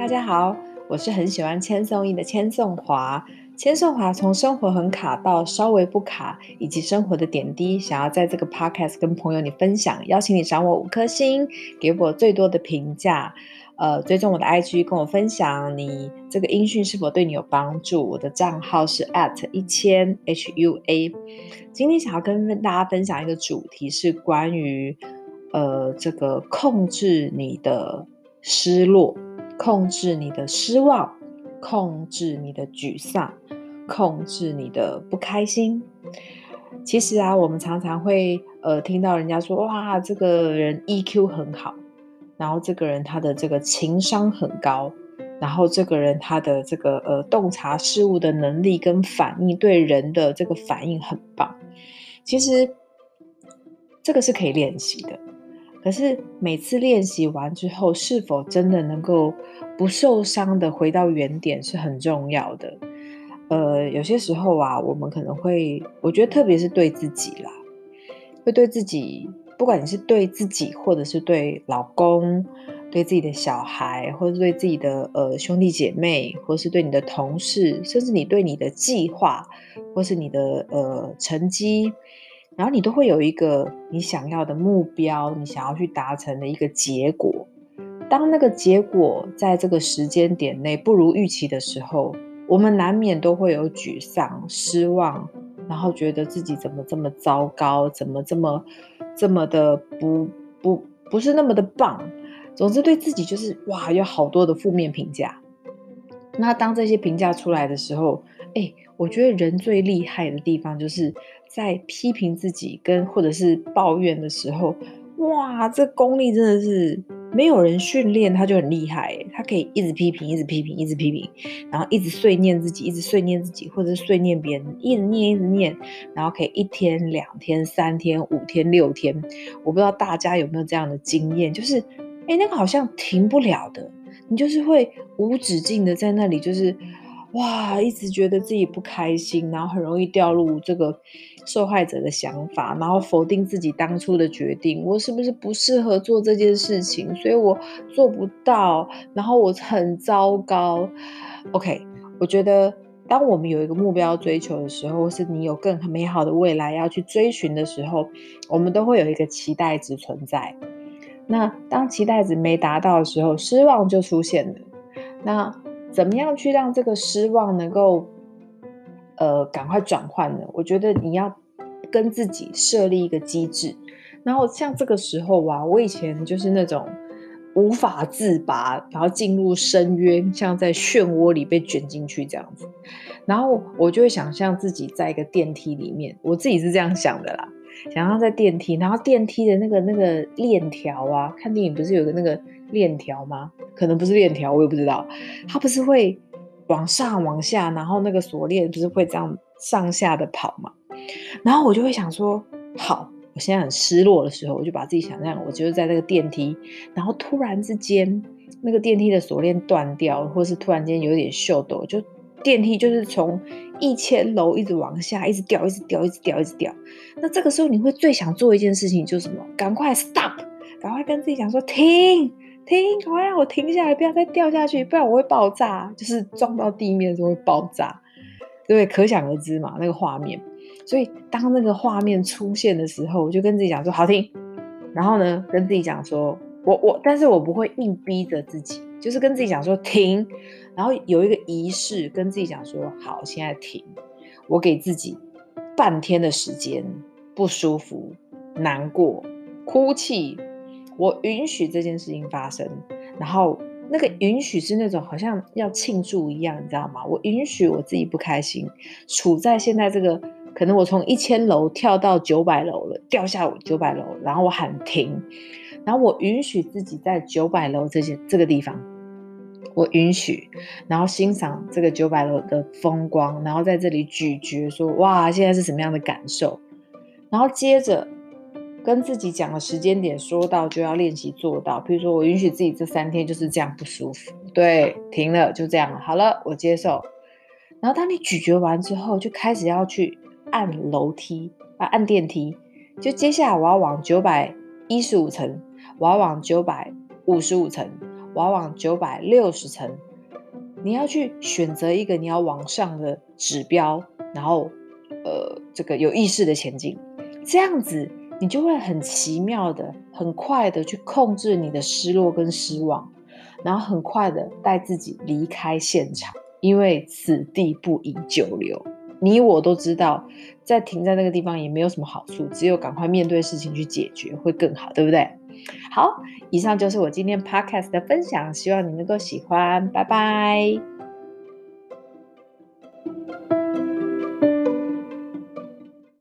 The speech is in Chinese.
大家好，我是很喜欢千颂伊的千颂华。千颂华从生活很卡到稍微不卡，以及生活的点滴，想要在这个 podcast 跟朋友你分享，邀请你赏我五颗星，给我最多的评价。呃，追踪我的 IG，跟我分享你这个音讯是否对你有帮助。我的账号是 at 一千 HUA。今天想要跟大家分享一个主题，是关于呃这个控制你的失落。控制你的失望，控制你的沮丧，控制你的不开心。其实啊，我们常常会呃听到人家说，哇，这个人 EQ 很好，然后这个人他的这个情商很高，然后这个人他的这个呃洞察事物的能力跟反应，对人的这个反应很棒。其实这个是可以练习的。可是每次练习完之后，是否真的能够不受伤的回到原点是很重要的。呃，有些时候啊，我们可能会，我觉得特别是对自己啦，会对自己，不管你是对自己，或者是对老公、对自己的小孩，或者是对自己的呃兄弟姐妹，或是对你的同事，甚至你对你的计划，或是你的呃成绩。然后你都会有一个你想要的目标，你想要去达成的一个结果。当那个结果在这个时间点内不如预期的时候，我们难免都会有沮丧、失望，然后觉得自己怎么这么糟糕，怎么这么这么的不不不是那么的棒。总之，对自己就是哇，有好多的负面评价。那当这些评价出来的时候，哎，我觉得人最厉害的地方就是。在批评自己跟或者是抱怨的时候，哇，这功力真的是没有人训练他就很厉害，他可以一直批评，一直批评，一直批评，然后一直碎念自己，一直碎念自己，或者是碎念别人，一直念，一直念，然后可以一天、两天、三天、五天、六天，我不知道大家有没有这样的经验，就是，哎，那个好像停不了的，你就是会无止境的在那里，就是。哇，一直觉得自己不开心，然后很容易掉入这个受害者的想法，然后否定自己当初的决定。我是不是不适合做这件事情？所以我做不到，然后我很糟糕。OK，我觉得当我们有一个目标追求的时候，或是你有更美好的未来要去追寻的时候，我们都会有一个期待值存在。那当期待值没达到的时候，失望就出现了。那怎么样去让这个失望能够，呃，赶快转换呢？我觉得你要跟自己设立一个机制，然后像这个时候啊，我以前就是那种无法自拔，然后进入深渊，像在漩涡里被卷进去这样子，然后我就会想象自己在一个电梯里面，我自己是这样想的啦，想象在电梯，然后电梯的那个那个链条啊，看电影不是有个那个。链条吗？可能不是链条，我也不知道。它不是会往上往下，然后那个锁链不是会这样上下的跑嘛？然后我就会想说，好，我现在很失落的时候，我就把自己想象，我就是在那个电梯，然后突然之间那个电梯的锁链断掉，或是突然间有点秀逗，就电梯就是从一千楼一直往下，一直掉，一直掉，一直掉，一直掉。那这个时候你会最想做一件事情就是什么？赶快 stop，赶快跟自己讲说停。停！赶快让我停下来，不要再掉下去，不然我会爆炸。就是撞到地面的时候会爆炸，对，可想而知嘛，那个画面。所以当那个画面出现的时候，我就跟自己讲说：“好停。”然后呢，跟自己讲说：“我我，但是我不会硬逼着自己，就是跟自己讲说停。”然后有一个仪式，跟自己讲说：“好，现在停。”我给自己半天的时间，不舒服、难过、哭泣。我允许这件事情发生，然后那个允许是那种好像要庆祝一样，你知道吗？我允许我自己不开心，处在现在这个可能我从一千楼跳到九百楼了，掉下九百楼，然后我喊停，然后我允许自己在九百楼这些这个地方，我允许，然后欣赏这个九百楼的风光，然后在这里咀嚼说哇，现在是什么样的感受，然后接着。跟自己讲的时间点说到就要练习做到，比如说我允许自己这三天就是这样不舒服，对，停了就这样了，好了，我接受。然后当你咀嚼完之后，就开始要去按楼梯啊，按电梯。就接下来我要往九百一十五层，我要往九百五十五层，我要往九百六十层。你要去选择一个你要往上的指标，然后呃，这个有意识的前进，这样子你就会很奇妙的、很快的去控制你的失落跟失望，然后很快的带自己离开现场，因为此地不宜久留。你我都知道，再停在那个地方也没有什么好处，只有赶快面对事情去解决会更好，对不对？好，以上就是我今天 podcast 的分享，希望你能够喜欢，拜拜。